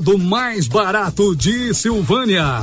Do mais barato de Silvânia.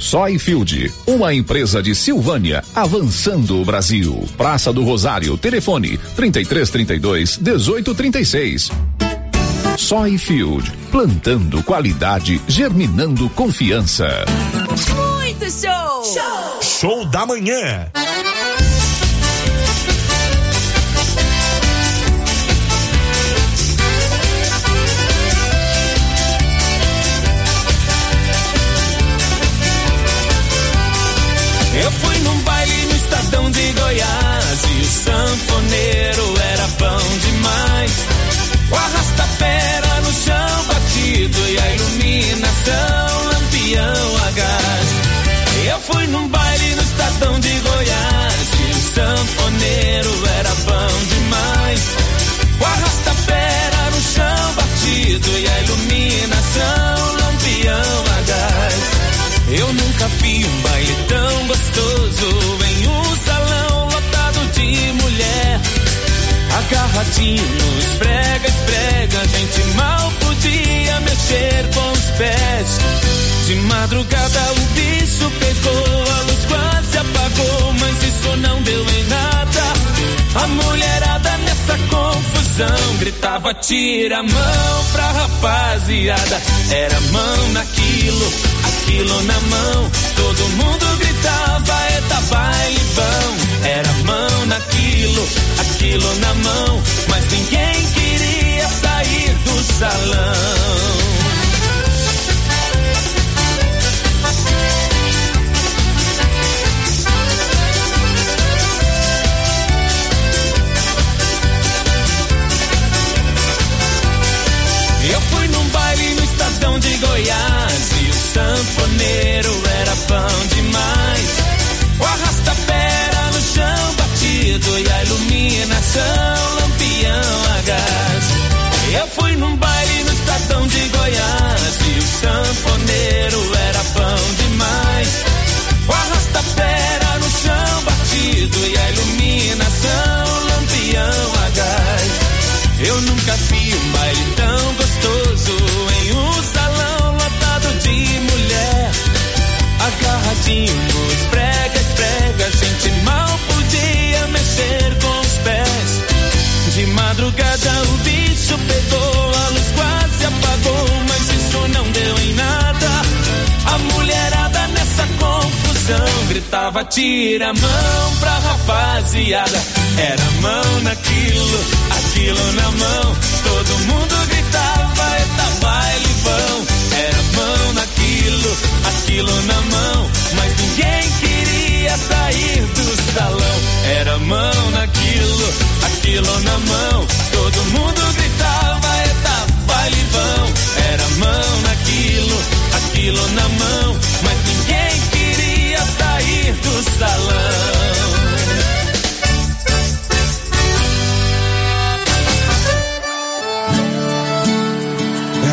Soyfield, uma empresa de Silvânia, avançando o Brasil. Praça do Rosário, telefone 3332 1836. Soyfield, plantando qualidade, germinando confiança. Muito show! Show, show da manhã. De Goiás e o sanfoneiro era bom demais. O arrasta-pera no chão batido e a iluminação lampião a gás. Eu fui num baile no Estadão de Goiás e o sanfoneiro era bom Agarradinho nos prega, esprega, a gente mal podia mexer com os pés. De madrugada o bicho pegou, a luz quase apagou, mas isso não deu em nada. A mulherada nessa confusão gritava: tira a mão pra rapaziada. Era mão naquilo, aquilo na mão. Todo mundo gritava: eita baile bom. Era mão naquilo, aquilo na mão. Mas ninguém queria sair do salão. Eu fui num baile no Estadão de Goiás e o sanfoneiro era bom demais. O arrasta-pera no chão e a iluminação lampião a gás. Eu fui num baile no Estadão de Goiás e o sanfoneiro era bom demais. O arrasta-pera no chão batido e a iluminação lampião a gás. Eu nunca vi um baile tão gostoso em um salão lotado de mulher. Agarradinho gritava, tira a mão pra rapaziada. Era mão naquilo, aquilo na mão. Todo mundo gritava, eita, baile bom Era mão naquilo, aquilo na mão. Mas ninguém queria sair do salão. Era mão naquilo, aquilo na mão. Todo mundo gritava, eita, baile bom Era mão naquilo, aquilo na mão. Mas do salão.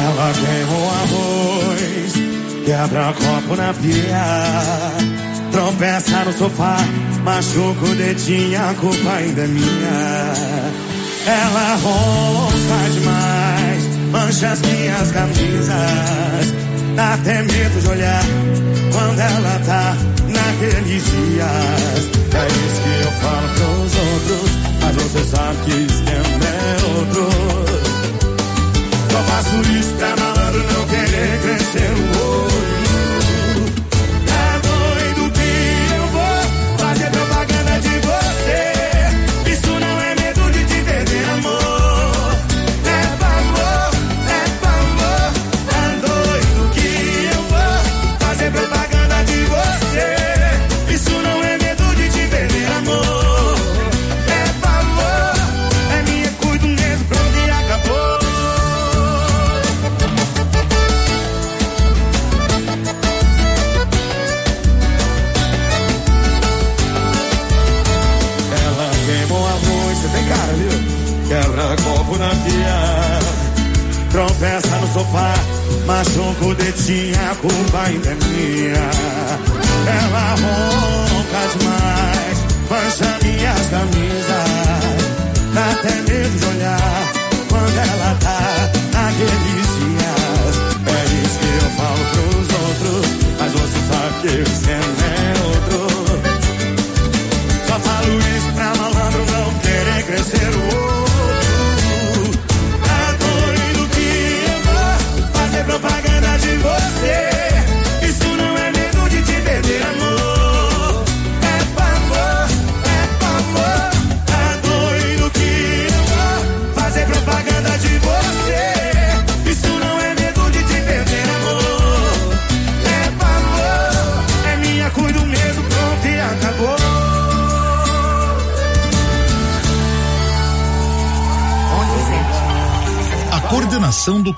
Ela queima o arroz, quebra é o copo na pia, tropeça no sofá, machuca o dedinho, a culpa ainda é minha. Ela ronca demais, mancha as minhas camisas, dá até medo de olhar quando ela tá naqueles dias. É isso que eu falo pros outros, mas você sabe que o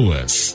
pessoas.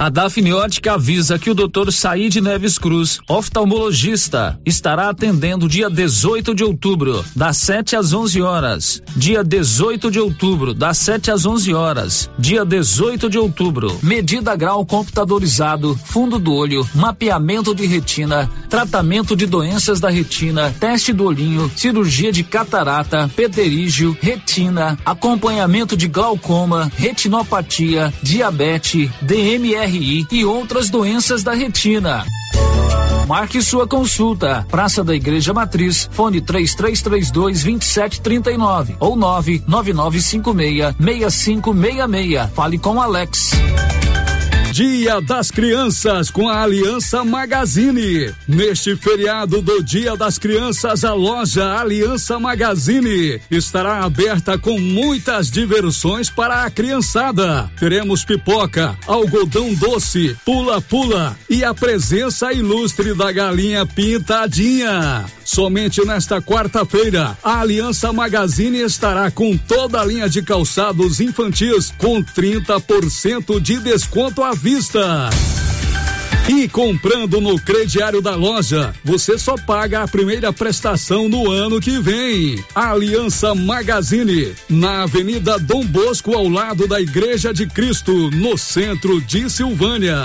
A Dafniótica avisa que o Dr. Said Neves Cruz, oftalmologista, estará atendendo dia 18 de outubro, das 7 às 11 horas. Dia 18 de outubro, das 7 às 11 horas. Dia 18 de outubro. Medida grau computadorizado, fundo do olho, mapeamento de retina, tratamento de doenças da retina, teste do olhinho, cirurgia de catarata, pterígio, retina, acompanhamento de glaucoma, retinopatia, diabetes, DMR DRI e outras doenças da retina. Marque sua consulta. Praça da Igreja Matriz, fone 3332 2739 ou 99956 6566. Fale com Alex. Dia das Crianças com a Aliança Magazine. Neste feriado do Dia das Crianças, a loja Aliança Magazine estará aberta com muitas diversões para a criançada. Teremos pipoca, algodão doce, pula-pula e a presença ilustre da galinha pintadinha. Somente nesta quarta-feira, a Aliança Magazine estará com toda a linha de calçados infantis com 30% de desconto à vista. E comprando no crediário da loja, você só paga a primeira prestação no ano que vem. Aliança Magazine, na Avenida Dom Bosco, ao lado da Igreja de Cristo, no centro de Silvânia.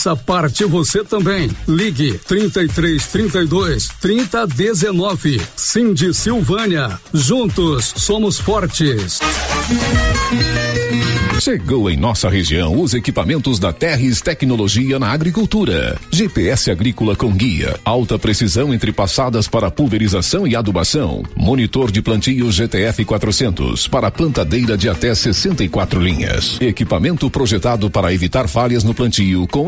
parte você também. Ligue 33 32 30 19. Cindy Silvânia. Juntos somos fortes. Chegou em nossa região os equipamentos da Terres Tecnologia na Agricultura. GPS agrícola com guia, alta precisão entre passadas para pulverização e adubação. Monitor de plantio GTF 400 para plantadeira de até 64 linhas. Equipamento projetado para evitar falhas no plantio com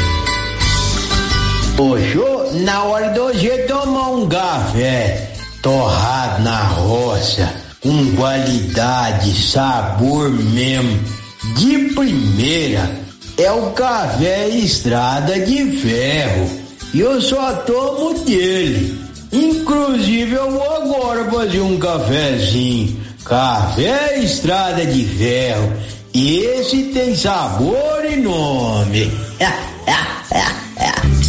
Hoje, na hora do hoje tomar um café torrado na roça, com qualidade, sabor mesmo, de primeira, é o café Estrada de Ferro. E eu só tomo dele. Inclusive eu vou agora fazer um cafezinho. Café Estrada de Ferro. Esse tem sabor e nome.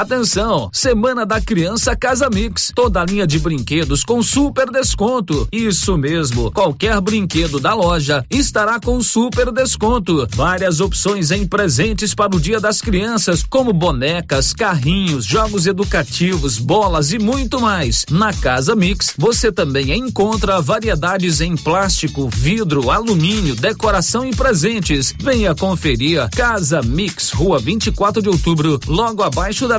Atenção! Semana da Criança Casa Mix. Toda a linha de brinquedos com super desconto. Isso mesmo. Qualquer brinquedo da loja estará com super desconto. Várias opções em presentes para o Dia das Crianças, como bonecas, carrinhos, jogos educativos, bolas e muito mais. Na Casa Mix, você também encontra variedades em plástico, vidro, alumínio, decoração e presentes. Venha conferir Casa Mix, Rua 24 de Outubro, logo abaixo da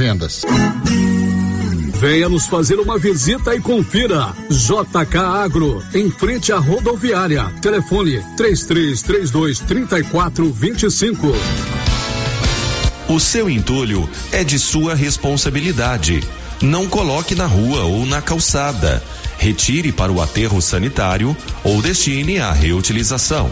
vendas. Venha nos fazer uma visita e confira. JK Agro, em frente à rodoviária. Telefone 3332 3425. O seu entulho é de sua responsabilidade. Não coloque na rua ou na calçada. Retire para o aterro sanitário ou destine à reutilização.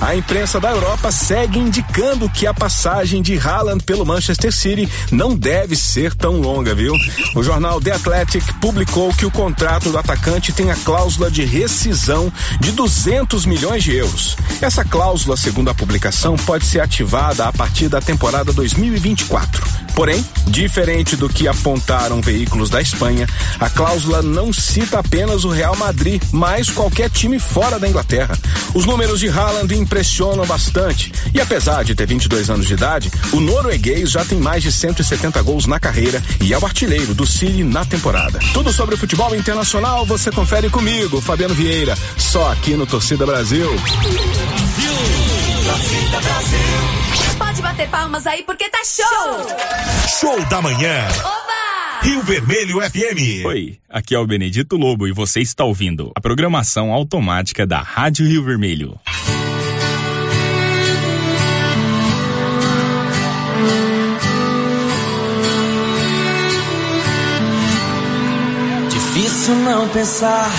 A imprensa da Europa segue indicando que a passagem de Haaland pelo Manchester City não deve ser tão longa, viu? O jornal The Athletic publicou que o contrato do atacante tem a cláusula de rescisão de 200 milhões de euros. Essa cláusula, segundo a publicação, pode ser ativada a partir da temporada 2024. Porém, diferente do que apontaram veículos da Espanha, a cláusula não cita apenas o Real Madrid, mas qualquer time fora da Inglaterra. Os números de Haaland impressionam bastante. E apesar de ter 22 anos de idade, o norueguês já tem mais de 170 gols na carreira e é o artilheiro do City na temporada. Tudo sobre o futebol internacional você confere comigo, Fabiano Vieira, só aqui no Torcida Brasil. Torcida Brasil. Pode bater palmas aí porque tá show! Show da manhã. Oba! Rio Vermelho FM. Oi, aqui é o Benedito Lobo e você está ouvindo a programação automática da Rádio Rio Vermelho. Difícil não pensar.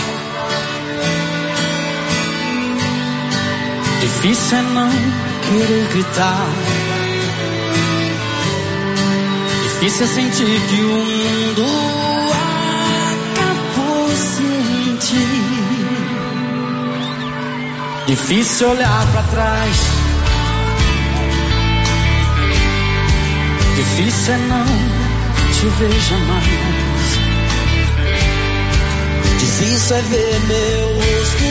Difícil é não querer gritar. Difícil é sentir que o mundo acabou sem ti. Difícil olhar pra trás. Difícil é não te ver jamais. Difícil é ver meu rosto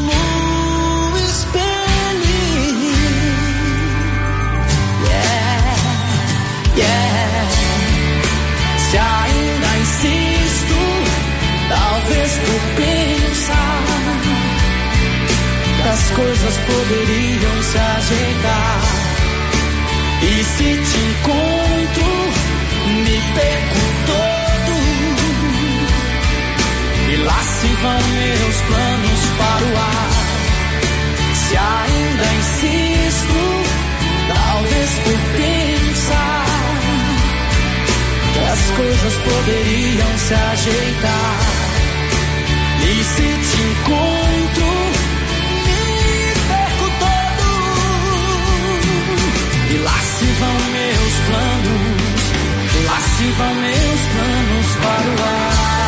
no espelho. Yeah, yeah. Se ainda insisto, talvez por pensar que as coisas poderiam se ajeitar. E se te encontro, me. E lá se vão meus planos para o ar. Se ainda insisto, talvez por pensar que as coisas poderiam se ajeitar. E se te encontro, me perco todo. E lá se vão meus planos, lá se vão meus planos para o ar.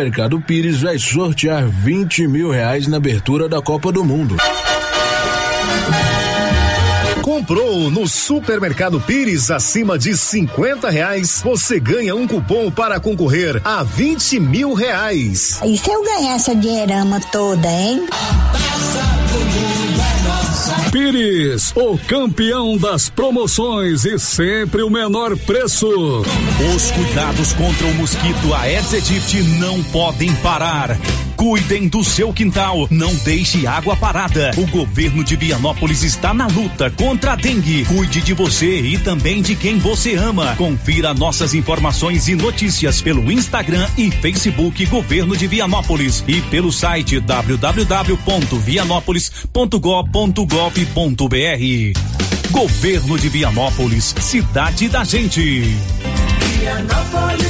Supermercado Pires vai sortear 20 mil reais na abertura da Copa do Mundo. Comprou no Supermercado Pires acima de 50 reais, você ganha um cupom para concorrer a 20 mil reais. E se eu ganhar essa dinheirama toda, hein? Pires, o campeão das promoções e sempre o menor preço. Os cuidados contra o mosquito Aedes aegypti não podem parar. Cuidem do seu quintal, não deixe água parada. O governo de Vianópolis está na luta contra a dengue. Cuide de você e também de quem você ama. Confira nossas informações e notícias pelo Instagram e Facebook Governo de Vianópolis e pelo site www.vianópolis.gov.gov www.vianop.br. Governo de Vianópolis, cidade da gente. Vianópolis.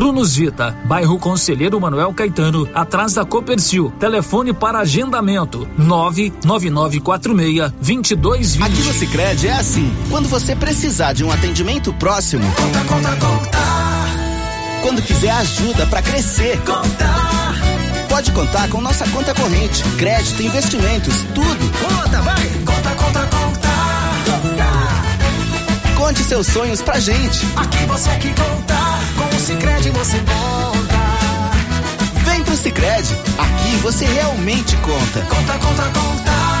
Prunus Vita, bairro Conselheiro Manuel Caetano, atrás da Copercil. Telefone para agendamento: 99946 2220. Aqui no Sicredi é assim. Quando você precisar de um atendimento próximo, conta, conta, conta. Quando quiser ajuda para crescer, conta. Pode contar com nossa conta corrente, crédito, investimentos, tudo. Conta, vai. Conta, conta, conta. Conte seus sonhos pra gente. Aqui você é que conta. Sicredi você conta. Vem pro Sicredi. Aqui você realmente conta. Conta, conta, conta.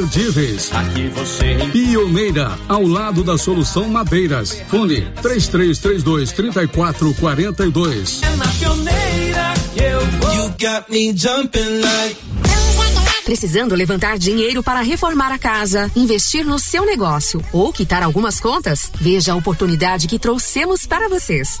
Aqui você. Pioneira, ao lado da Solução Madeiras. Fone 3332 3442. É na pioneira que eu vou. You got me jumping like. Precisando levantar dinheiro para reformar a casa, investir no seu negócio ou quitar algumas contas? Veja a oportunidade que trouxemos para vocês.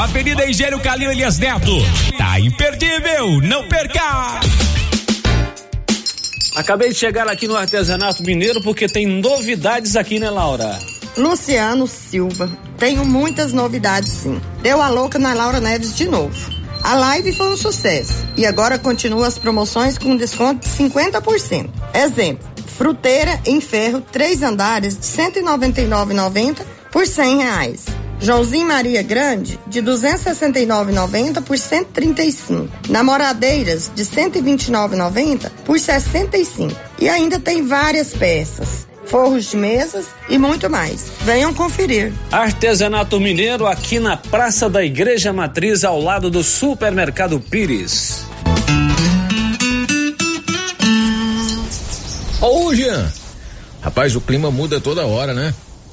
Avenida Engenheiro Calil Elias Neto. Tá imperdível, não perca! Acabei de chegar aqui no artesanato mineiro porque tem novidades aqui, né, Laura? Luciano Silva. Tenho muitas novidades, sim. Deu a louca na Laura Neves de novo. A live foi um sucesso e agora continua as promoções com desconto de 50%. Exemplo: fruteira em ferro, três andares de R$ 199,90 por 100 reais. Joãozinho Maria Grande, de 269,90 por 135. Namoradeiras, de 129,90 por 65. E ainda tem várias peças, forros de mesas e muito mais. Venham conferir. Artesanato Mineiro aqui na Praça da Igreja Matriz, ao lado do Supermercado Pires. Ô, Jean. Rapaz, o clima muda toda hora, né?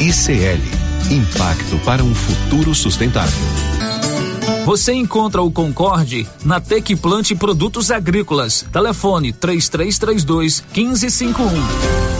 ICL Impacto para um futuro sustentável. Você encontra o Concorde na Tec Plante Produtos Agrícolas. Telefone 3332 1551.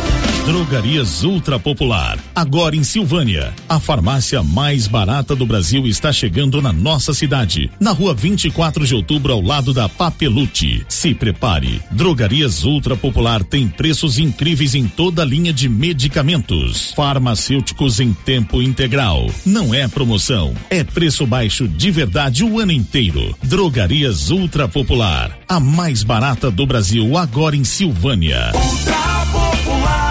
Drogarias Ultra Popular. Agora em Silvânia. A farmácia mais barata do Brasil está chegando na nossa cidade. Na rua 24 de outubro, ao lado da Papelute. Se prepare. Drogarias Ultra Popular tem preços incríveis em toda a linha de medicamentos. Farmacêuticos em tempo integral. Não é promoção. É preço baixo de verdade o ano inteiro. Drogarias Ultra Popular. A mais barata do Brasil agora em Silvânia. Ultra Popular,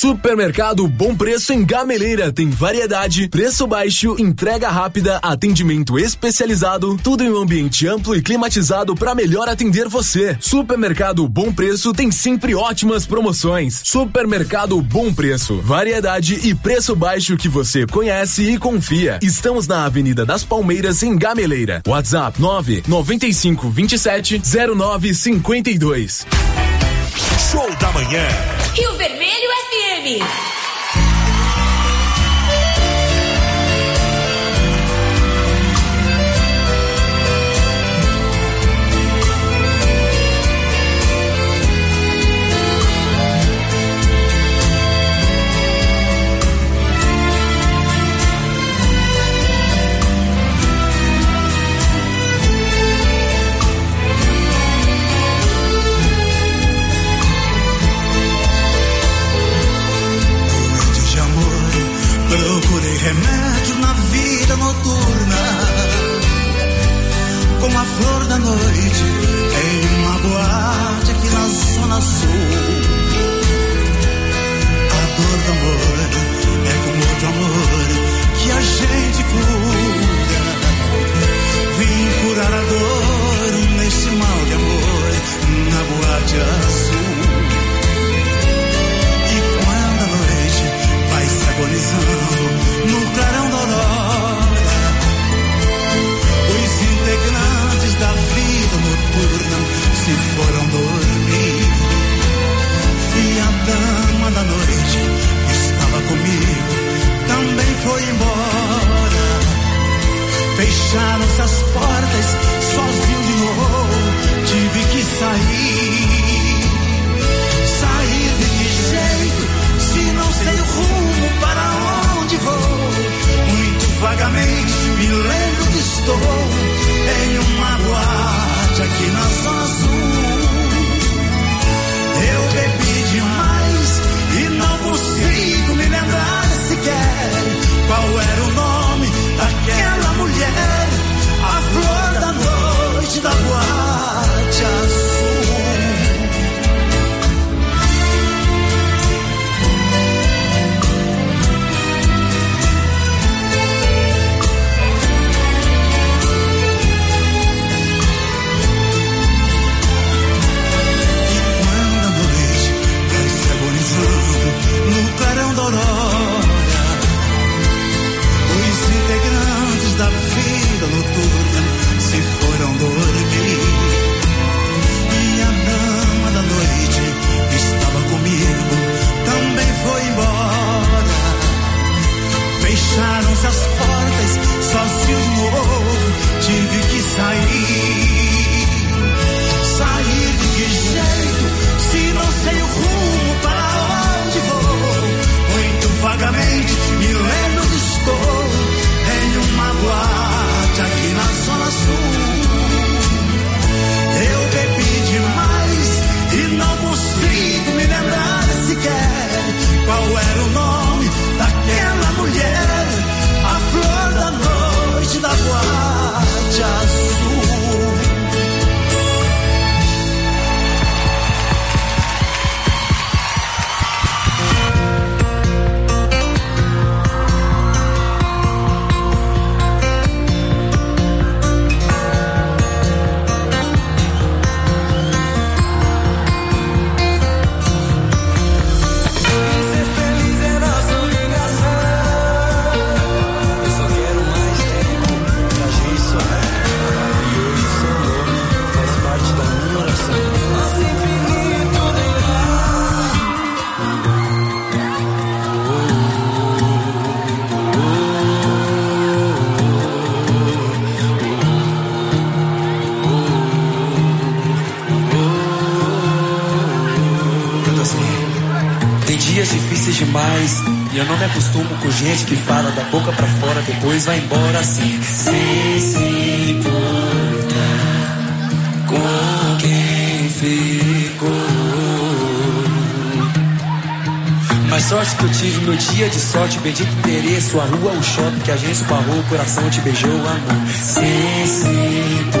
Supermercado Bom Preço em Gameleira tem variedade, preço baixo, entrega rápida, atendimento especializado, tudo em um ambiente amplo e climatizado para melhor atender você. Supermercado Bom Preço tem sempre ótimas promoções. Supermercado Bom Preço, variedade e preço baixo que você conhece e confia. Estamos na Avenida das Palmeiras em Gameleira. WhatsApp 9 95 27 09 52. Show da manhã. Rio Vermelho FM. Foi embora. Fecharam-se as portas, sozinho de novo, tive que sair. Sair de que jeito? Se não sei o rumo para onde vou, muito vagamente me lembro que estou gente que fala da boca pra fora, depois vai embora assim. Sem se importar com quem ficou. Mas sorte que eu tive meu dia de sorte, bendito endereço, a rua, o shopping que a gente esbarrou, o coração te beijou, amor. Sem se importar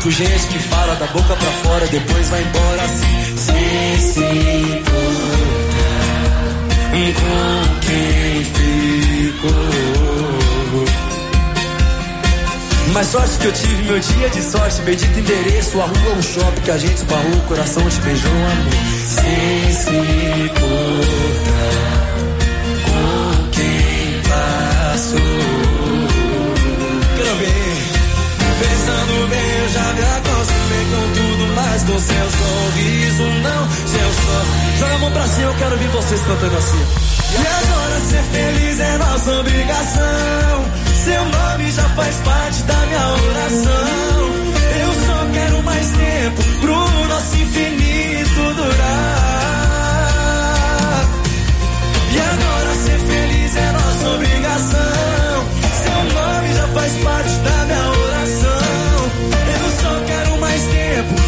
com gente que fala da boca pra fora, depois vai embora assim, sem se importar com quem ficou. Mas sorte que eu tive meu dia de sorte, bendito endereço, a rua, o shopping que a gente esbarrou, o coração te beijou, amor. Sem se importar com seu sorriso não, seu sorriso. Joga a mão pra cima, eu quero ver vocês cantando assim. E agora ser feliz é nossa obrigação. Seu nome já faz parte da minha oração. Eu só quero mais tempo pro nosso infinito durar. E agora ser feliz é nossa obrigação. Seu nome já faz parte da minha oração. Eu só quero mais tempo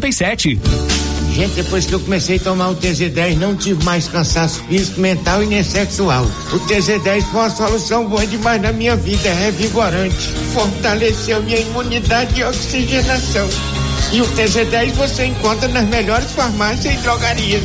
5787. Gente, depois que eu comecei a tomar o TZ10, não tive mais cansaço físico, mental e nem sexual. O TZ10 foi uma solução boa demais na minha vida, é revigorante. Fortaleceu minha imunidade e oxigenação. E o TZ10 você encontra nas melhores farmácias e drogarias.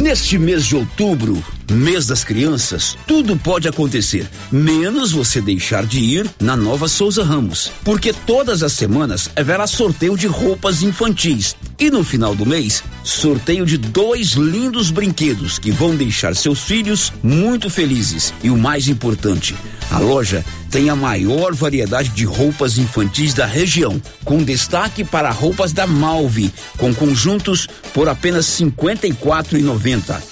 Neste mês de outubro, mês das crianças, tudo pode acontecer, menos você deixar de ir na Nova Souza Ramos, porque todas as semanas haverá sorteio de roupas infantis e no final do mês, sorteio de dois lindos brinquedos que vão deixar seus filhos muito felizes. E o mais importante, a loja tem a maior variedade de roupas infantis da região, com destaque para roupas da Malve, com conjuntos por apenas R$ 54,90.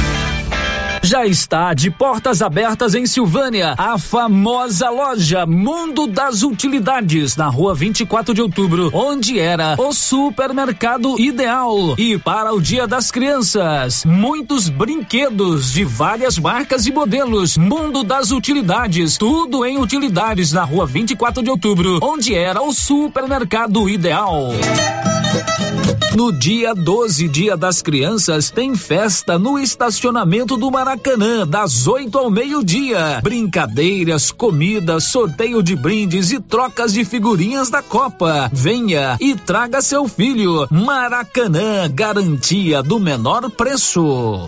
Já está de portas abertas em Silvânia, a famosa loja Mundo das Utilidades, na rua 24 de outubro, onde era o supermercado ideal. E para o Dia das Crianças, muitos brinquedos de várias marcas e modelos. Mundo das Utilidades, tudo em utilidades na rua 24 de outubro, onde era o supermercado ideal. No dia 12, Dia das Crianças, tem festa no estacionamento do Maracanã, das 8 ao meio-dia. Brincadeiras, comidas, sorteio de brindes e trocas de figurinhas da Copa. Venha e traga seu filho. Maracanã, garantia do menor preço.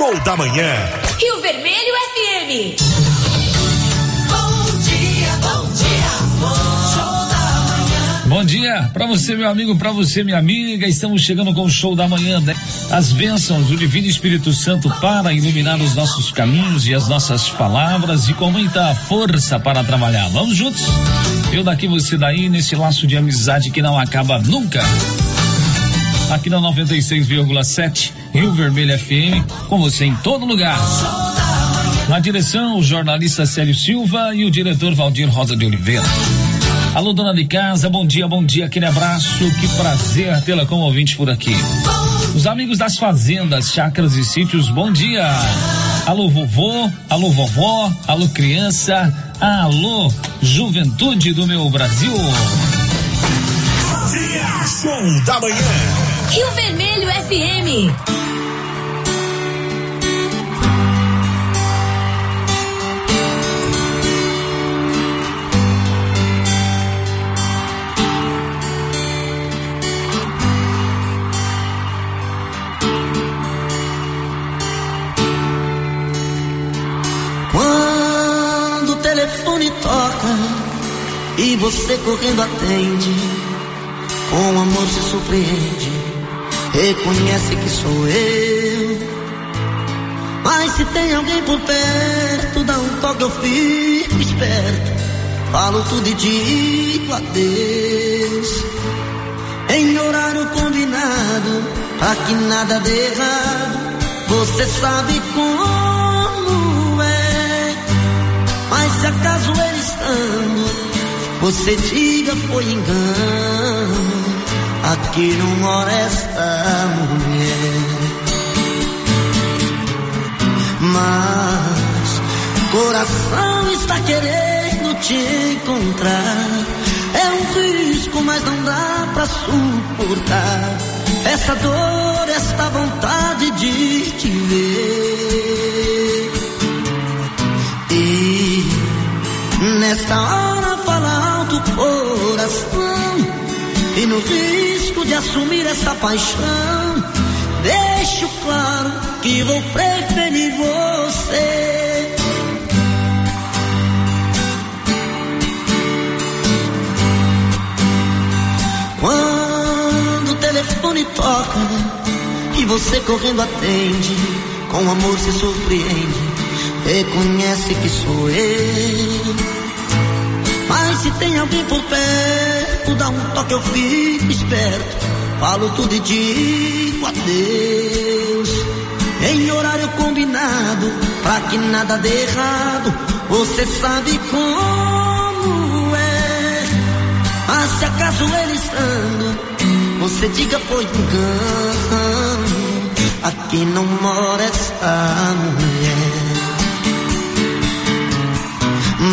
Show da manhã. Rio Vermelho FM. Bom dia, bom dia, show da manhã. Bom dia para você, meu amigo, para você, minha amiga. Estamos chegando com o show da manhã. Né? As bênçãos do Divino Espírito Santo para iluminar os nossos caminhos e as nossas palavras e com muita força para trabalhar. Vamos juntos? Eu daqui, você daí, nesse laço de amizade que não acaba nunca aqui na 96,7 Rio Vermelho FM, com você em todo lugar. Na direção, o jornalista Célio Silva e o diretor Valdir Rosa de Oliveira. Alô, dona de casa, bom dia, bom dia, aquele abraço, que prazer tê-la como ouvinte por aqui. Os amigos das fazendas, chácaras e sítios, bom dia. Alô, vovô, alô, vovó, alô, criança, alô, juventude do meu Brasil. Show da manhã. Rio Vermelho FM. E você correndo atende, com amor se surpreende reconhece que sou eu. Mas se tem alguém por perto, dá um toque, eu fico esperto. Falo tudo e digo adeus. Em horário combinado, pra que nada dê errado, você sabe como é. Mas se acaso ele estando, você diga foi engano aqui não mora esta mulher. Mas coração está querendo te encontrar. É um risco, mas não dá pra suportar. Essa dor, esta vontade de te ver. E nesta hora fala alto coração. E no risco de assumir essa paixão, deixo claro que vou preferir você. Quando o telefone toca e você correndo atende, com amor se surpreende, reconhece que sou eu. Mas se tem alguém por perto, dá um toque, eu fico esperto. Falo tudo e digo adeus. Em horário combinado, pra que nada dê errado. Você sabe como é. Mas se acaso ele estando, você diga foi engano. Aqui não mora essa mulher.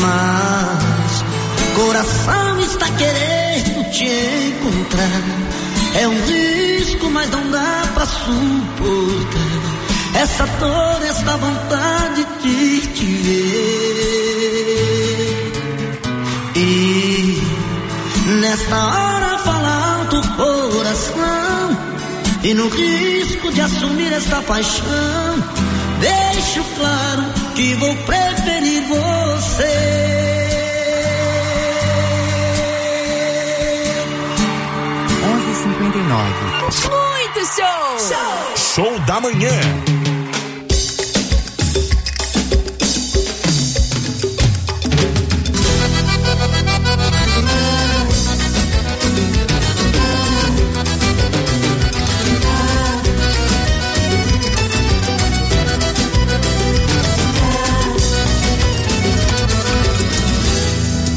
Mas coração está querendo te encontrar. É um risco, mas não dá pra suportar. Essa dor, esta vontade de te ver. E nesta hora fala alto o coração. E no risco de assumir esta paixão, deixo claro que vou preferir você. Muito show! Show! Show da manhã.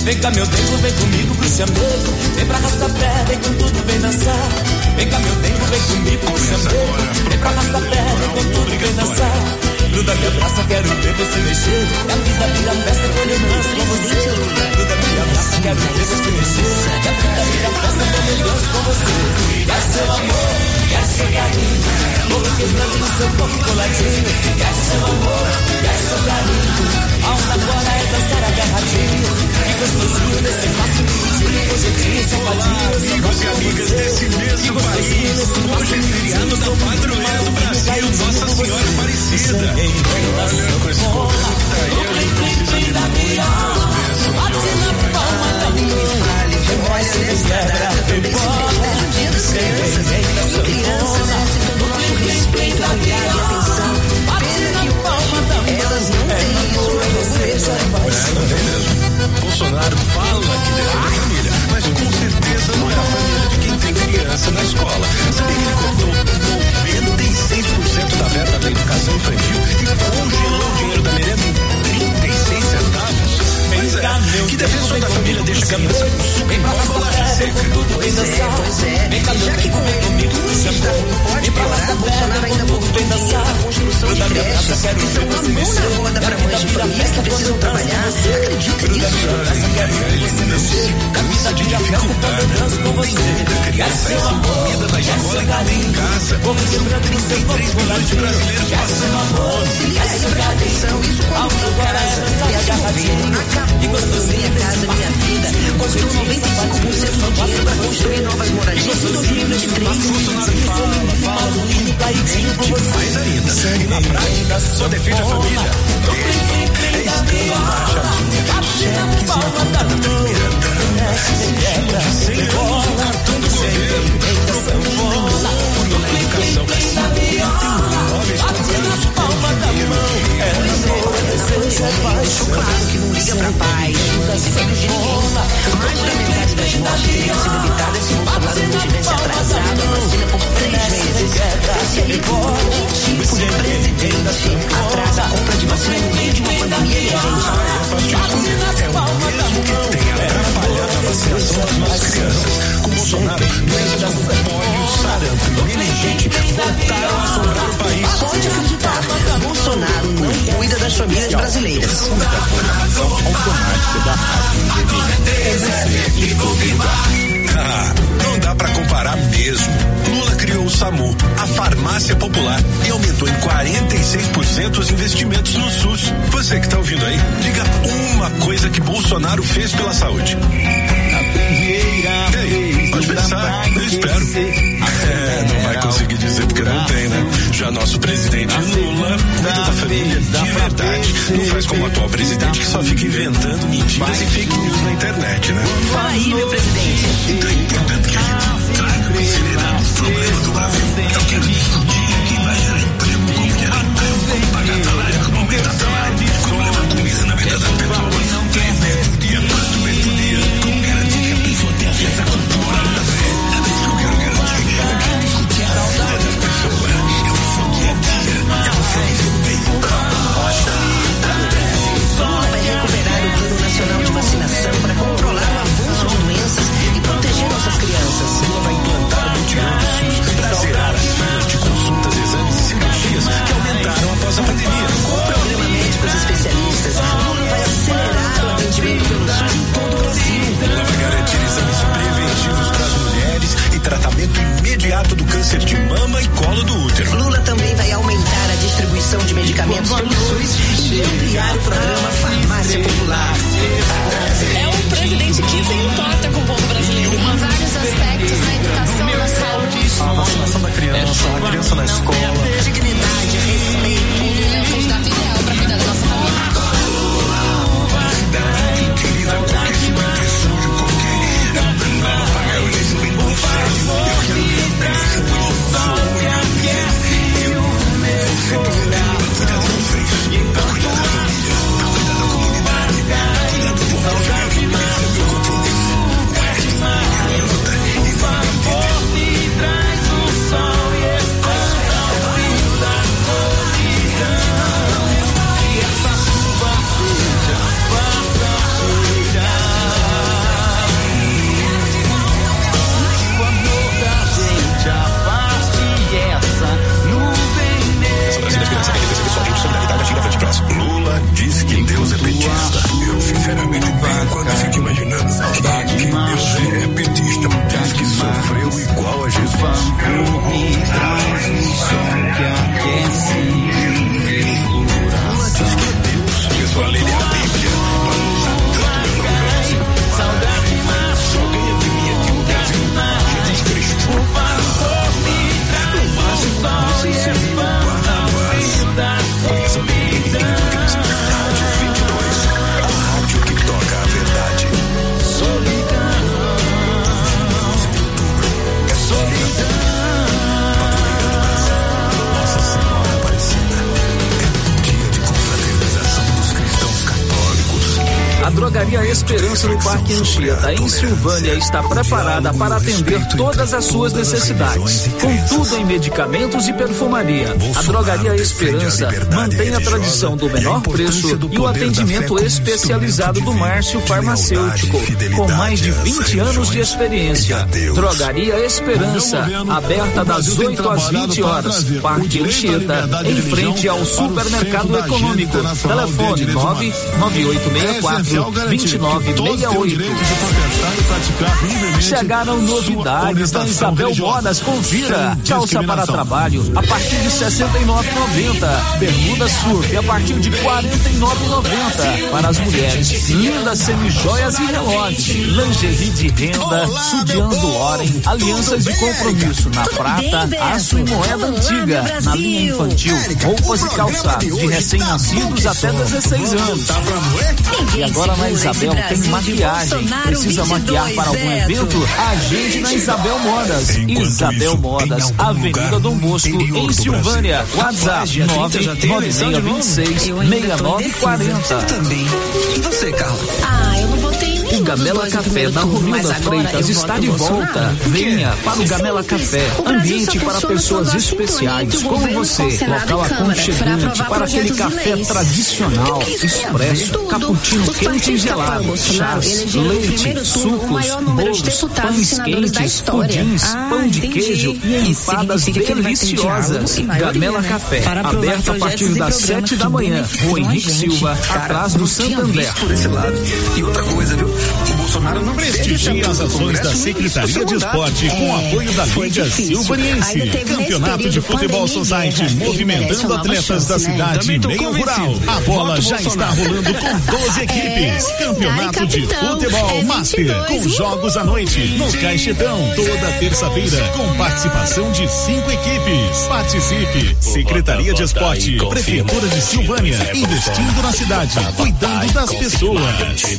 Vem cá meu tempo, vem comigo pro chamego Vem pra pé, vem com tudo, vem dançar Vem cá meu tempo, vem comigo chamego Vem pra pé, vem com tudo, vem dançar Gruda me abraça, quero ver você mexer. E a vida vira festa, quando eu danço com você. Gruda me abraça, quero ver você mexer. E a vida vira festa, quando eu danço com você. Quer seu amor, quer seu carinho Vou quebrando no seu corpo coladinho Quer seu amor, quer seu carinho A agora é dançar agarradinho Que gostosinho nesse espaço minutinho Com jeitinho, safadinho Amigos e amigas desse mesmo país, hoje é feriado da padroeira do Brasil, Nossa Senhora Aparecida. vida. Olha, com esse governo que tá aí, a gente precisa de muitas bênçãos de nessa data também se festeja o Dia das Crianças. E criança merece todo o nosso respeito, olhar e atenção. Pena que hoje elas não têm mas você É, não tem mesmo. Bolsonaro fala que defende a família, mas com certeza não é a família de quem tem criança na escola. Sabia que ele cortou 96% da verba da educação infantil e congelou o dinheiro da merenda em 36 centavos? Pois é, que defensor da família deixa a criança com suco igual a bolacha seca? Pois é, pois é. Já que com tudo ruim, pode piorar, Bolsonaro ainda botou dinheiro na construção de creches, que são uma mão na roda para mães de família que precisam trabalhar. Acredita nisso? Camisa de dificuldade. Tem muita criança envolvida na escola e em casa. 33 milhões de brasileiros passando fome. E aí, presta atenção, isso quando tem casa. E esse governo acabou com Minha Casa Minha Vida. Construiu 95% do dinheiro para construir novas moradias em 2023. Fala do mínimo mais ainda. E na prática, só defende a família. É estranho a chavinha. Cheques e a conta da primeira dama. Gente deixou claro que não liga pra paz, se fez de ninguém. Mais da metade das mortes teriam sido evitadas se Bolsonaro não tivesse atrasado a vacina por três meses. Esse aí, que tipo de presidente atrasa a compra de vacina no meio de uma pandemia, minha gente? É o mesmo que tem atrapalhado a vacinação das nossas crianças. Com Bolsonaro, doenças como polio, sarampo e meningite voltaram a assombrar o país. Pode acreditar, Bolsonaro não cuida das famílias brasileiras. Ah, não dá pra comparar mesmo. Lula criou o SAMU, a farmácia popular, e aumentou em 46% os investimentos no SUS. Você que tá ouvindo aí, diga uma coisa que Bolsonaro fez pela saúde. Ei, pode pensar, eu espero. É, não vai conseguir dizer porque não tem, né? Já nosso presidente Lula cuida da família de verdade. Não faz como o atual presidente que só fica inventando mentiras e fake news na internet, né? Fala aí, meu presidente. Tá entendendo que a gente considerando o problema do Brasil. Eu quero discutir imediato do câncer de mama e colo do útero. Lula também vai aumentar a distribuição de medicamentos SUS e ampliar o programa Farmácia Popular. É um presidente que se importa com o povo brasileiro. Em vários aspectos, na educação, na saúde. A vacinação da criança, a criança na escola. Dignidade, respeito. A gente da está preparada para atender todas as suas necessidades. Com tudo em medicamentos e perfumaria. A Drogaria Esperança mantém a tradição do menor preço e o atendimento especializado do Márcio Farmacêutico, com mais de 20 anos de experiência. Drogaria Esperança, aberta das 8 às 20 horas. Parque Anchieta, em frente ao Supermercado Econômico. Telefone 99864 2968. Chegaram novidades da Isabel Modas, confira. Calça para trabalho a partir de 69,90. Bermuda surf a partir de 49,90. Para as mulheres, lindas semijoias e relógios. Lingerie de renda, sutiã do Oren, alianças de compromisso na prata, aço e moeda antiga. Na linha infantil, roupas e calçados de recém-nascidos até 16 anos. E agora na Isabel tem maquiagem. Precisa maquiar para algum evento? Agende na Isabel Modas. Isabel Modas, Avenida Dom Bosco, em Silvânia. WhatsApp 99626 6940. Também. E você, Carla? Ah, eu não O nenhum Gamela Café da Romilda Freitas está de volta. Venha para o Gamela Café. O Ambiente para pessoas especiais o como você. o Local aconchegante para aquele café tradicional, O expresso, cappuccino quente e gelado, chás, leite, o sucos, bolos, pães quentes, pudins, Ah, pão de queijo e empadas deliciosas. Gamela né? Café, aberto a partir das 7 da manhã. Rua Henrique. Silva, atrás do Santander. visto por esse lado. E outra coisa, viu? O Bolsonaro não Prestigie as ações da Secretaria de Esporte com apoio da Liga Silvaniense. Campeonato de Futebol Society movimentando atletas da cidade e meio rural. A bola já está rolando com 12 equipes. Campeonato de Futebol Master com jogos à noite no Caixetão toda terça-feira com participação de cinco equipes. Participe. Secretaria de Esporte, Prefeitura de Silvânia, investindo na cidade, cuidando das pessoas.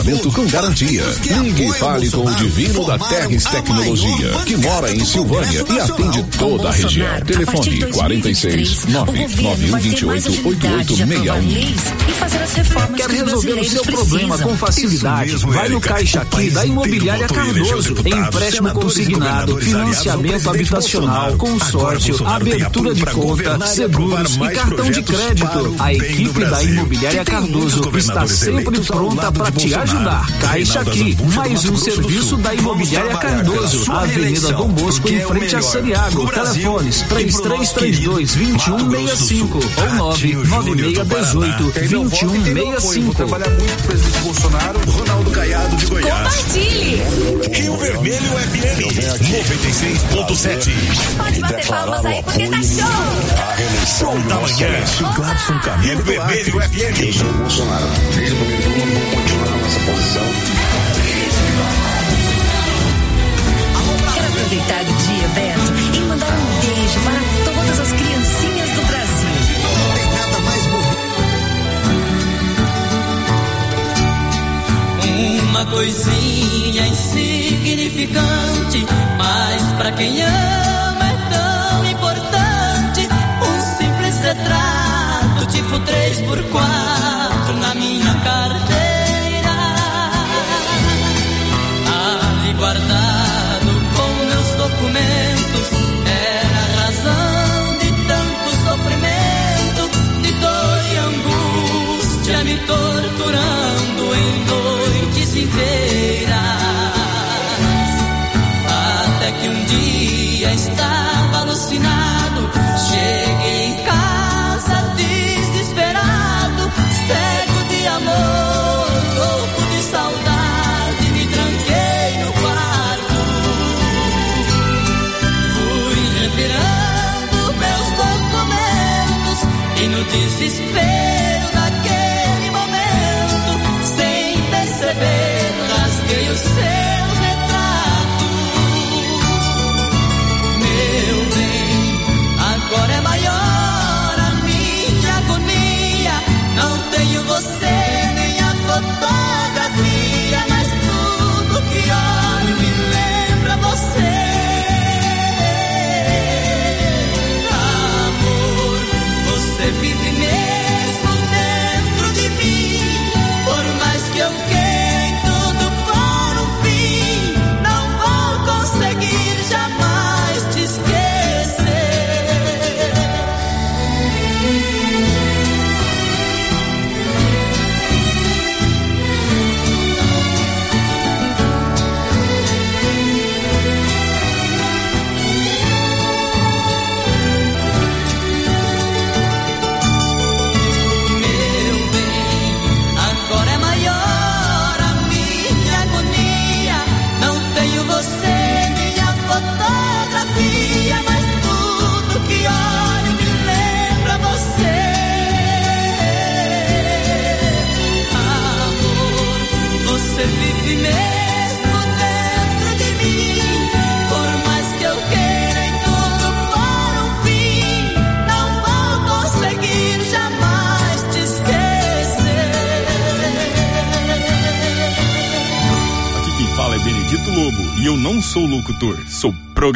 com garantia. Ligue e fale com o Divino da Terres Tecnologia, que mora em Silvânia e atende toda a região. Telefone 46 99128 8861. Quer resolver o seu problema com facilidade? Vai no Caixa Aqui da Imobiliária Cardoso. Empréstimo consignado, financiamento habitacional, consórcio, abertura de conta, seguros e cartão de crédito. A equipe da Imobiliária Cardoso está sempre pronta para te ajudar. Caixa Aqui, mais um serviço da Imobiliária Cardoso. Avenida Dom Bosco, em frente a Santiago. Telefones 3332 2165 ou 99618 2165. Trabalhar muito com o presidente Bolsonaro, Ronaldo Caiado de Goiás. Compartilhe. Rio Vermelho FM 96.7. Pode bater palmas aí porque tá show. Show da manhã. Gladson Camilo Rio Vermelho FM. Eu sou o Bolsonaro. Desde o primeiro turno, vou continuar na nossa posição. Quero aproveitar o dia, Beto, e mandar um beijo para todas as criancinhas do Brasil. Não tem nada mais bonito. Uma coisinha insignificante, mas pra quem ama é tão importante. Um simples retrato, tipo 3 por 4 na minha carteira.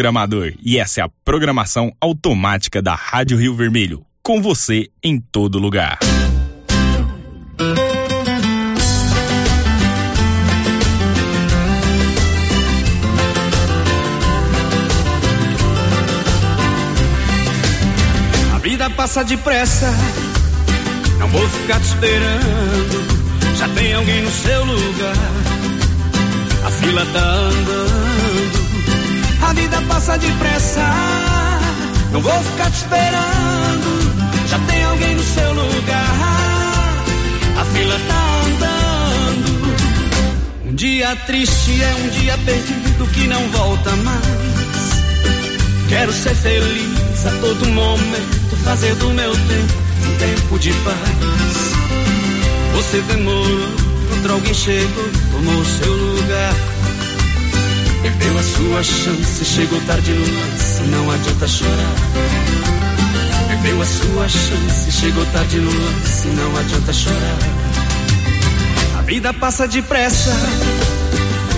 Programador e essa é a programação automática da Rádio Rio Vermelho, com você em todo lugar. A vida passa depressa, não vou ficar te esperando. Já tem alguém no seu lugar, a fila tá andando. Vida passa depressa, não vou ficar te esperando. Já tem alguém no seu lugar, a fila tá andando. Um dia triste é um dia perdido que não volta mais. Quero ser feliz a todo momento, fazer do meu tempo um tempo de paz. Você demorou, outro alguém chegou, tomou seu lugar. Perdeu a sua chance, chegou tarde no lance, não adianta chorar. Perdeu a sua chance, chegou tarde no lance, não adianta chorar. A vida passa depressa,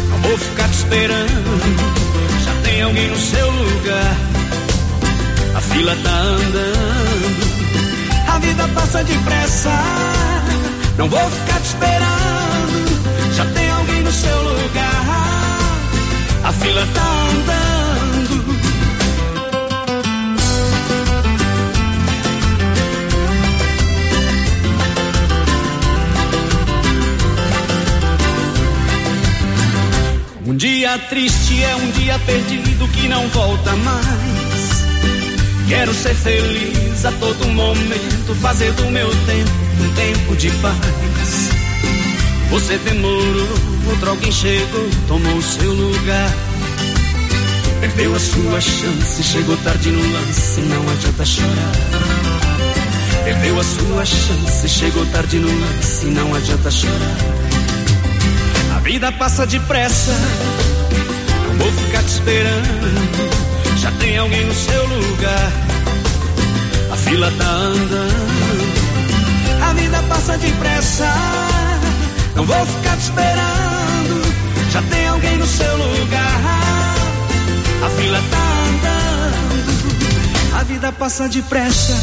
não vou ficar te esperando. Já tem alguém no seu lugar, a fila tá andando. A vida passa depressa, não vou ficar te esperando. Já tem alguém no seu lugar, a fila tá andando. Um dia triste é um dia perdido que não volta mais. Quero ser feliz a todo momento, fazer do meu tempo um tempo de paz. Você demorou, outro alguém chegou, tomou seu lugar. Perdeu a sua chance, chegou tarde no lance, não adianta chorar. Perdeu a sua chance, chegou tarde no lance, não adianta chorar. A vida passa depressa, não vou ficar te esperando. Já tem alguém no seu lugar, a fila tá andando. A vida passa depressa, não vou ficar te esperando. Já tem alguém no seu lugar, a fila tá andando. A vida passa depressa,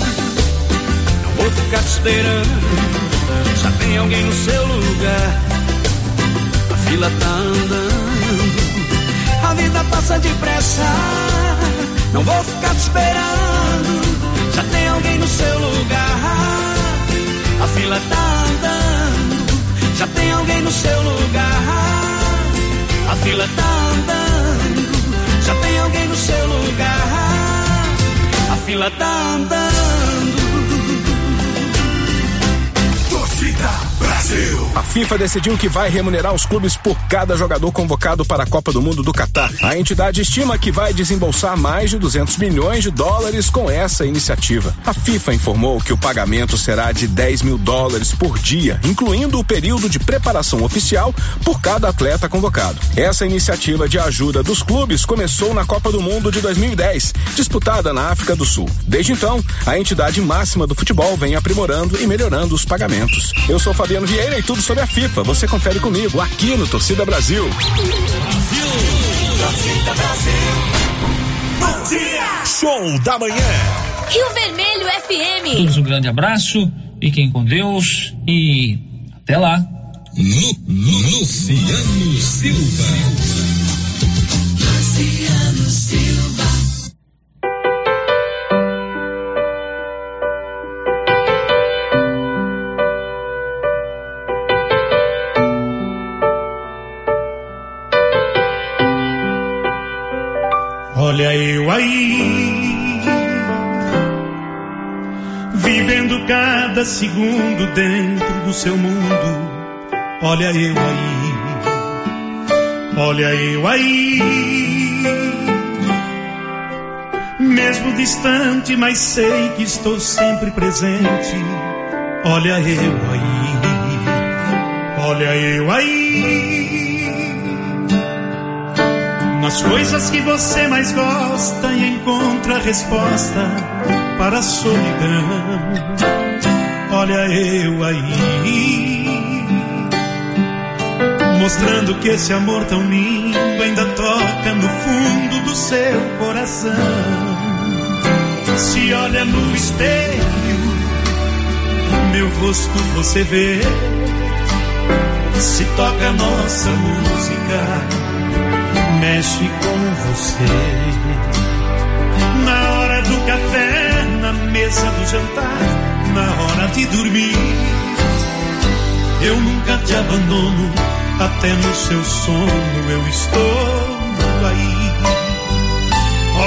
não vou ficar te esperando. Já tem alguém no seu lugar, a fila tá andando. A vida passa depressa, não vou ficar te esperando. Já tem alguém no seu lugar, a fila tá andando. Já tem alguém no seu lugar, a fila tá andando. Já tem alguém no seu lugar, a fila tá andando. Brasil. A FIFA decidiu que vai remunerar os clubes por cada jogador convocado para a Copa do Mundo do Catar. A entidade estima que vai desembolsar mais de 200 milhões de dólares com essa iniciativa. A FIFA informou que o pagamento será de 10 mil dólares por dia, incluindo o período de preparação oficial por cada atleta convocado. Essa iniciativa de ajuda dos clubes começou na Copa do Mundo de 2010, disputada na África do Sul. Desde então, a entidade máxima do futebol vem aprimorando e melhorando os pagamentos. Eu sou Fabiano Vieira e tudo sobre a FIFA você confere comigo aqui no Torcida Brasil. Torcida Brasil. Bom dia. Show da manhã. Rio Vermelho FM. Todos um grande abraço, fiquem com Deus e até lá. Lu, Lu, Luciano Silva. Luciano Silva. Olha eu aí, vivendo cada segundo dentro do seu mundo. Olha eu aí, olha eu aí, mesmo distante, mas sei que estou sempre presente. Olha eu aí, olha eu aí nas coisas que você mais gosta e encontra resposta para a solidão. Olha eu aí, mostrando que esse amor tão lindo ainda toca no fundo do seu coração. Se olha no espelho, meu rosto você vê. Se toca nossa música mexe com você. Na hora do café, na mesa do jantar, na hora de dormir. Eu nunca te abandono, até no seu sono eu estou aí.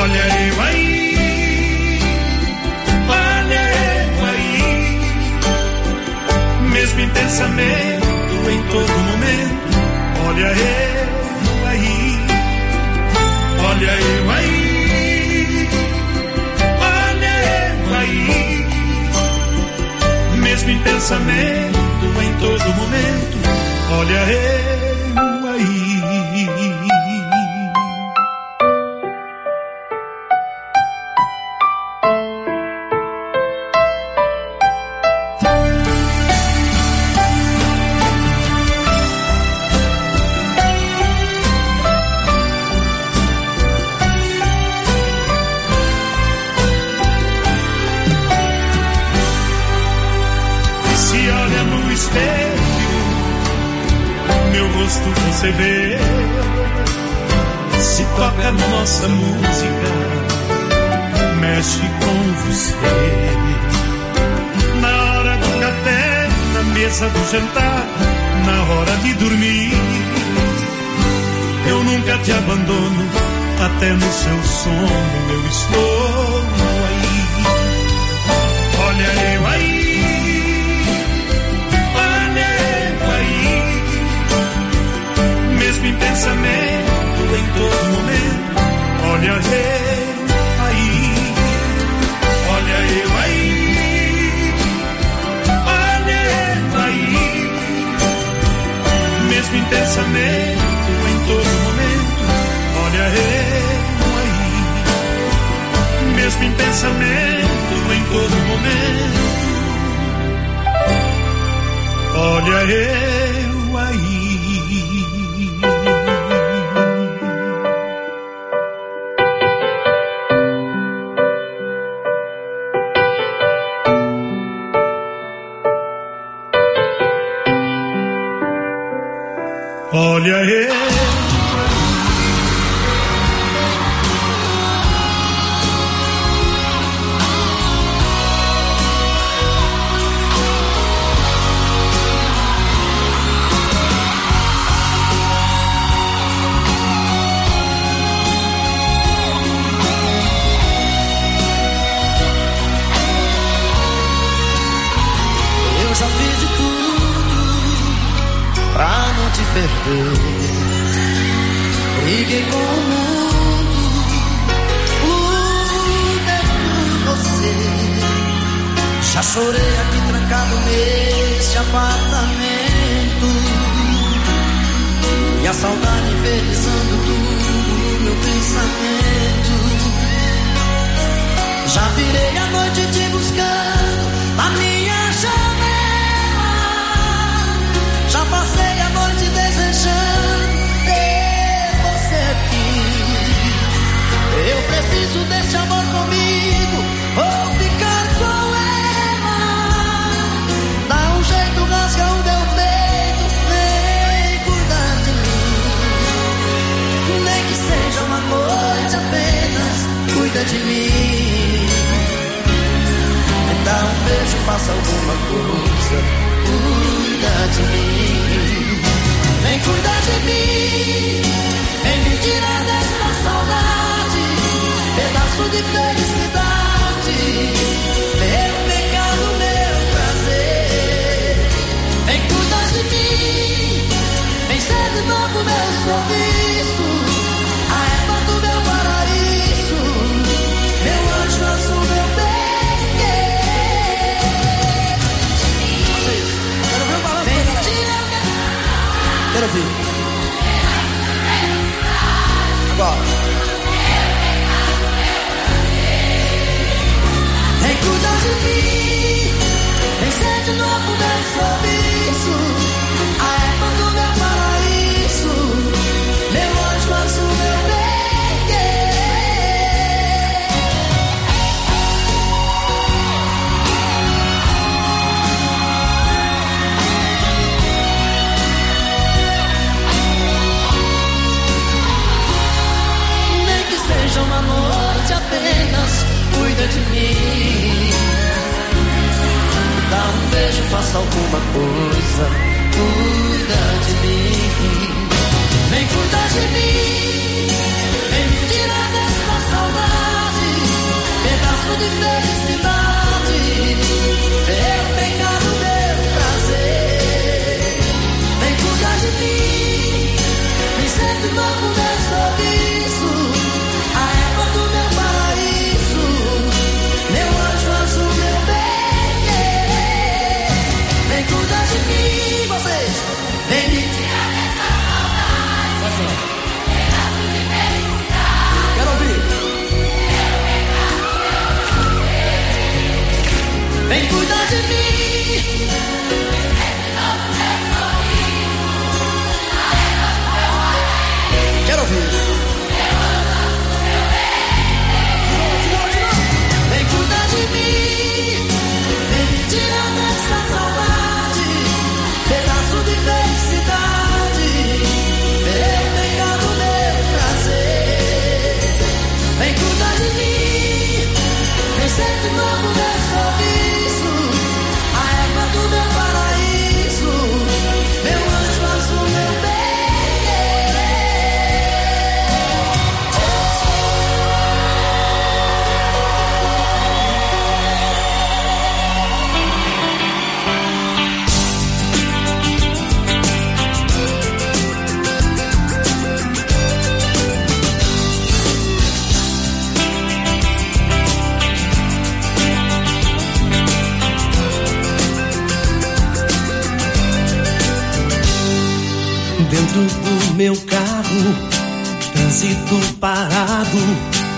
Olha eu aí, olha eu aí, mesmo em pensamento, em todo momento. Olha eu. Olha eu aí, olha eu aí, mesmo em pensamento, em todo momento, olha eu vê. Se toca nossa música, mexe com você. Na hora do café, na mesa do jantar, na hora de dormir. Eu nunca te abandono, até no seu sono eu estou em pensamento, em todo momento. Olha eu aí, olha eu aí, olha eu aí, mesmo em pensamento, em todo momento. Olha eu aí, mesmo em pensamento, em todo momento. Olha eu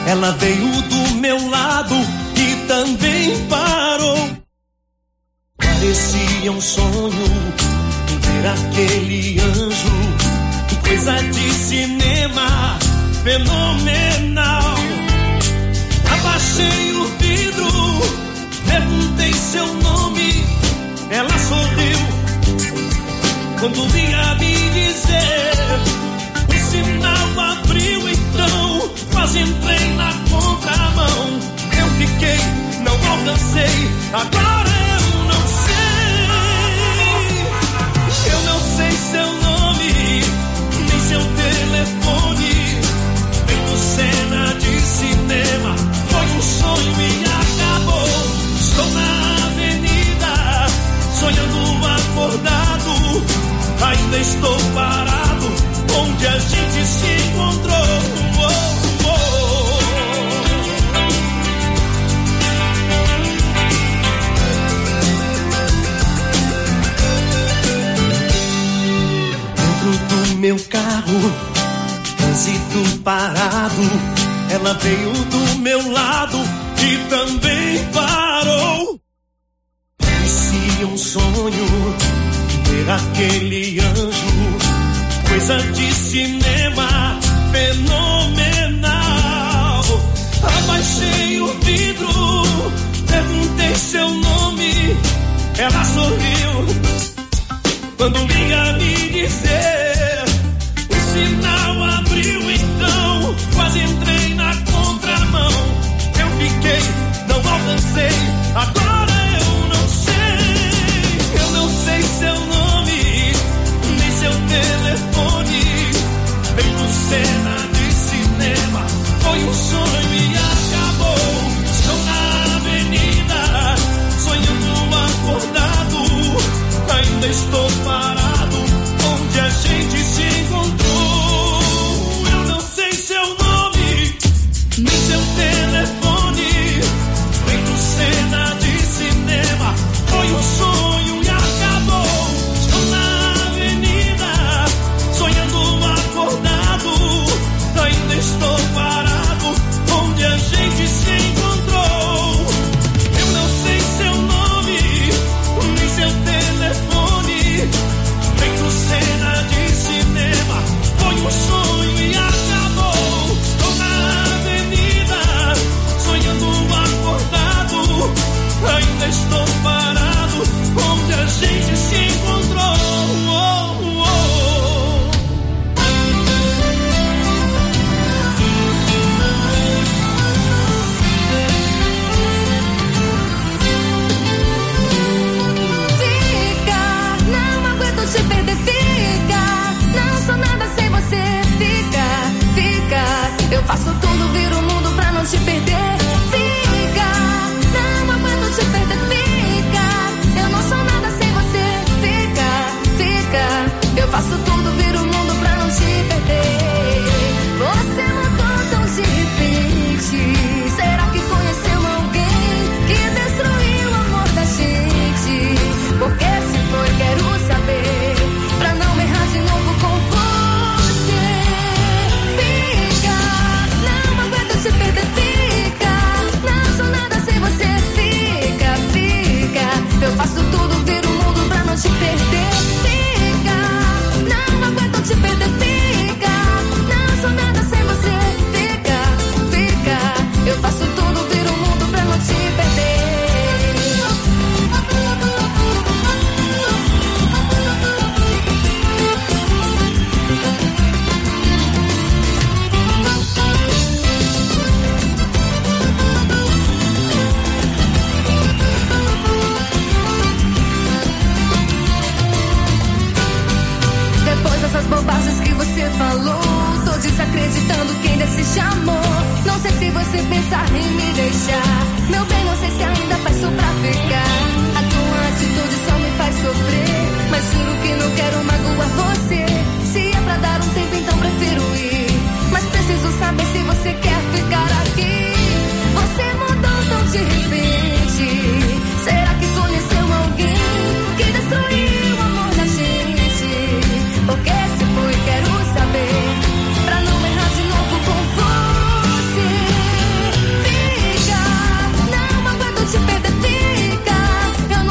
Ela veio